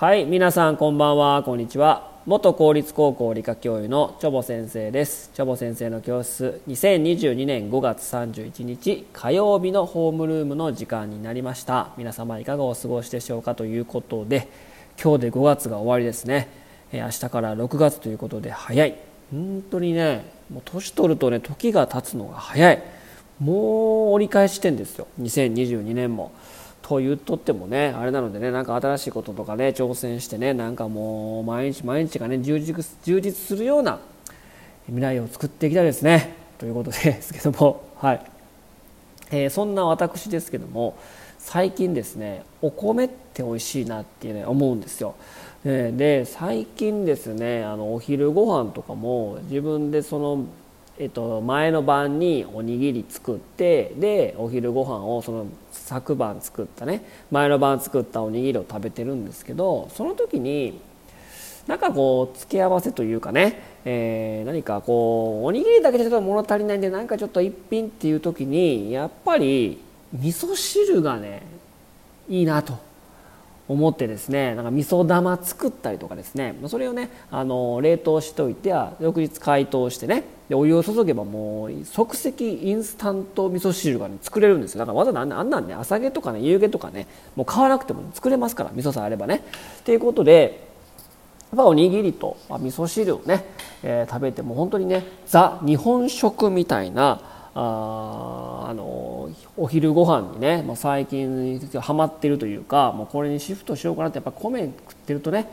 はい皆さんこんばんは。こんにちは。元公立高校理科教諭のチョボ先生です。チョボ先生の教室2022年5月31日火曜日のホームルームの時間になりました。皆様いかがお過ごしでしょうかということで今日で5月が終わりですね。明日から6月ということで早い。本当にねもう年取るとね時が経つのが早い。もう折り返し点ですよ。2022年も。と言っとってもねあれなのでねなんか新しいこととかね挑戦してねなんかもう毎日毎日がね充実充実するような未来を作っていきたいですね。ということですけども。はい、えー、そんな私ですけども最近ですねお米って美味しいなっていうね思うんですよ。で最近ですねあのお昼ご飯とかも自分でそのえっと、前の晩におにぎり作ってでお昼ご飯をその昨晩作ったね前の晩作ったおにぎりを食べてるんですけどその時になんかこう付け合わせというかね、えー、何かこうおにぎりだけじゃちょっと物足りないんでなんかちょっと一品っていう時にやっぱり味噌汁がねいいなと。思ってですねなんか味噌玉作ったりとかですねそれをねあの冷凍しておいては翌日解凍してねでお湯を注げばもう即席インスタント味噌汁が、ね、作れるんですよ。だからわざわざあんなんね朝毛とかね夕毛とかねもう買わなくても作れますから味噌さえあればね。ということでやっぱおにぎりと、ま、味噌汁をね、えー、食べても本当にねザ日本食みたいなああのお昼ご飯にね、まあ、最近ハマってるというかもうこれにシフトしようかなってやっぱ米食ってるとね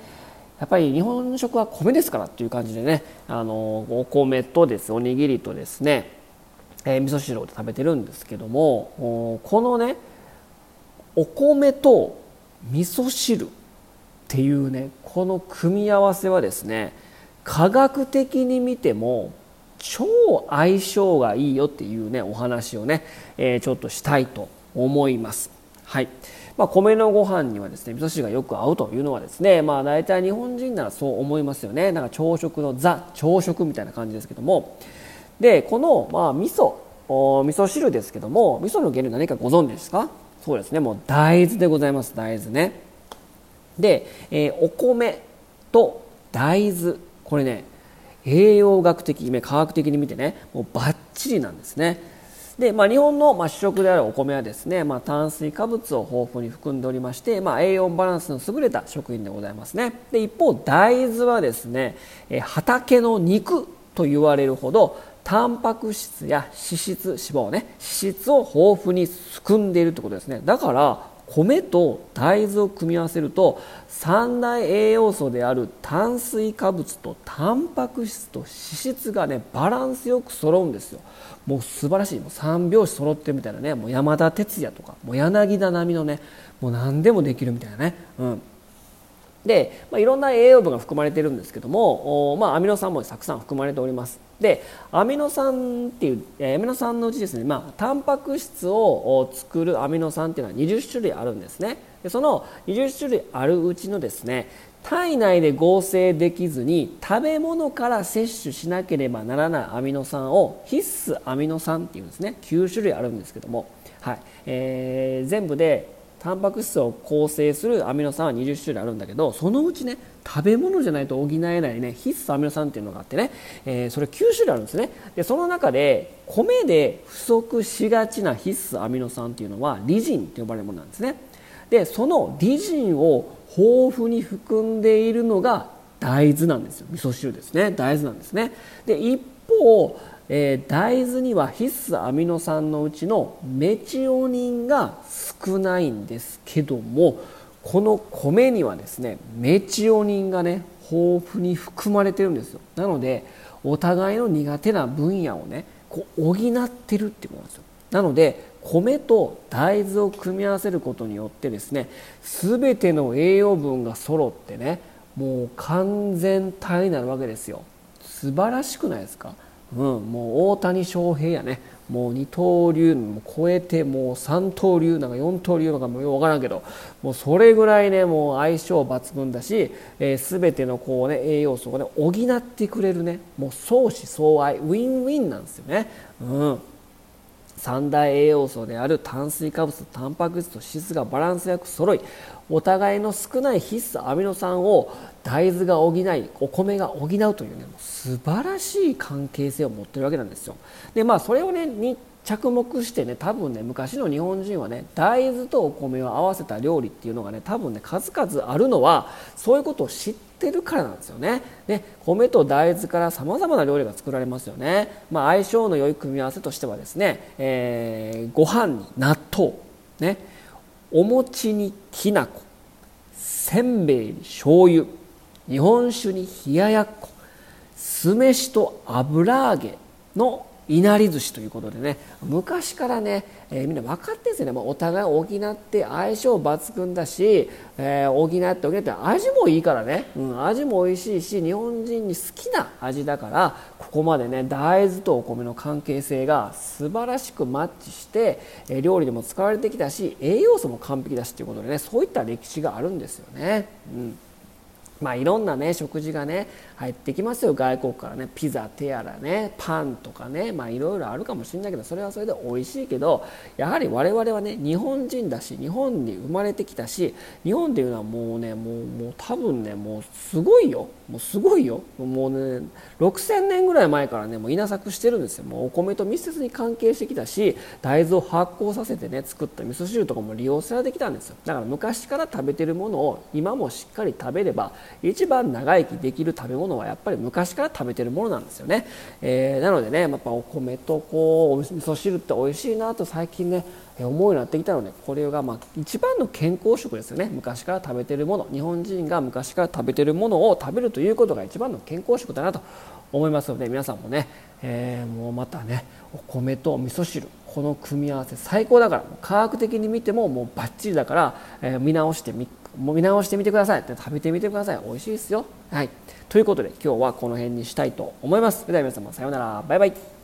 やっぱり日本食は米ですからっていう感じでねあのお米とですおにぎりとですね、えー、味噌汁を食べてるんですけどもこのねお米と味噌汁っていうねこの組み合わせはですね科学的に見ても超相性がいいよっていうねお話をね、えー、ちょっとしたいと思います。はい。まあ、米のご飯にはですね味噌汁がよく合うというのはですね、まあ、大体日本人ならそう思いますよね。なんか朝食のザ朝食みたいな感じですけども。でこの、まあ、味噌味噌汁ですけども味噌の原料何かご存知ですか？そうですね。もう大豆でございます。大豆ね。で、えー、お米と大豆。これね栄養学的科学的に見てねもうバッチリなんですね。で、まあ、日本の、ま、主食であるお米はですね、まあ、炭水化物を豊富に含んでおりまして、まあ、栄養バランスの優れた食品でございますね。で一方大豆はですね畑の肉と言われるほどタンパク質や脂質脂肪ね脂質を豊富に含んでいるということですね。だから米と大豆を組み合わせると三大栄養素である炭水化物とタンパク質と脂質がねバランスよく揃うんですよ。もう素晴らしい。もう三拍子揃ってるみたいなね。もう山田哲也とかもう柳田並みのねもう何でもできるみたいなね、うん、で、まあ、いろんな栄養分が含まれているんですけども、まあ、アミノ酸もたくさん含まれております。でアミノ酸っていう、アミノ酸のうちですね、まあ、タンパク質を作るアミノ酸っていうのは20種類あるんですね。でその20種類あるうちのですね体内で合成できずに食べ物から摂取しなければならないアミノ酸を必須アミノ酸っていうんですね。9種類あるんですけども、はい。えー、全部でタンパク質を構成するアミノ酸は20種類あるんだけどそのうちね食べ物じゃないと補えないね必須アミノ酸っていうのがあってね、えー、それ9種類あるんですね。でその中で米で不足しがちな必須アミノ酸っていうのはリジンと呼ばれるものなんですね。でそのリジンを豊富に含んでいるのが大豆なんですよ。味噌汁ですね。大豆なんですね。で一方えー、大豆には必須アミノ酸のうちのメチオニンが少ないんですけどもこの米にはですねメチオニンがね豊富に含まれてるんですよ。なのでお互いの苦手な分野をねこう補ってるってことなんですよ。なので米と大豆を組み合わせることによってですね全ての栄養分が揃ってねもう完全体になるわけですよ。素晴らしくないですか？うん、もう大谷翔平やね。もう二刀流も超えてもう三刀流なんか四刀流なんかもよく分からんけど。もうそれぐらいねもう相性抜群だし、えー、全てのこう、ね、栄養素を、ね、補ってくれるね。もう相思相愛ウィンウィンなんですよね。うん。三大栄養素である炭水化物とタンパク質と脂質がバランスよく揃いお互いの少ない必須アミノ酸を大豆が補いお米が補うというね素晴らしい関係性を持ってるわけなんですよ。でまあそれをね着目してね多分ね昔の日本人はね大豆とお米を合わせた料理っていうのがね多分ね数々あるのはそういうことを知ってるからなんですよね。ね米と大豆からさまざまな料理が作られますよね。まあ、相性の良い組み合わせとしてはですね、えー、ご飯に納豆ねお餅にきな粉せんべいに醤油日本酒に冷ややっこ酢飯と油揚げのいなり寿司ということでね昔からね、えー、みんな分かってるんですよね、まあ、お互い補って相性抜群だし、えー、補って補って味もいいからね、うん、味も美味しいし日本人に好きな味だからここまでね大豆とお米の関係性が素晴らしくマッチして、えー、料理でも使われてきたし栄養素も完璧だしということでねそういった歴史があるんですよね。うん。まあ、いろんなね食事がね入ってきますよ。外国からねピザテアラねパンとかねまあいろいろあるかもしれないけどそれはそれで美味しいけどやはり我々はね日本人だし日本に生まれてきたし日本っていうのはもうねもうもう多分ねもうすごいよ。もうすごいよ。もうね6000年ぐらい前からねもう稲作してるんですよ。もうお米と密接に関係してきたし大豆を発酵させてね作った味噌汁とかも利用されてきたんですよ。だから昔から食べてるものを今もしっかり食べれば一番長生きできる食べ物はやっぱり昔から食べてるものなんですよね、えー、なのでねやっぱお米とこうお味噌汁って美味しいなと最近ね思うようになってきたのでこれがまあ一番の健康食ですよね。昔から食べてるもの。日本人が昔から食べてるものを食べるということが一番の健康食だなと思いますので皆さんもね、えー、もうまたねお米と味噌汁この組み合わせ最高だから。科学的に見てももうバッチリだから、えー、見直してみも見直してみてください。食べてみてください。美味しいですよ。はい。ということで今日はこの辺にしたいと思います。それでは皆様さようなら。バイバイ。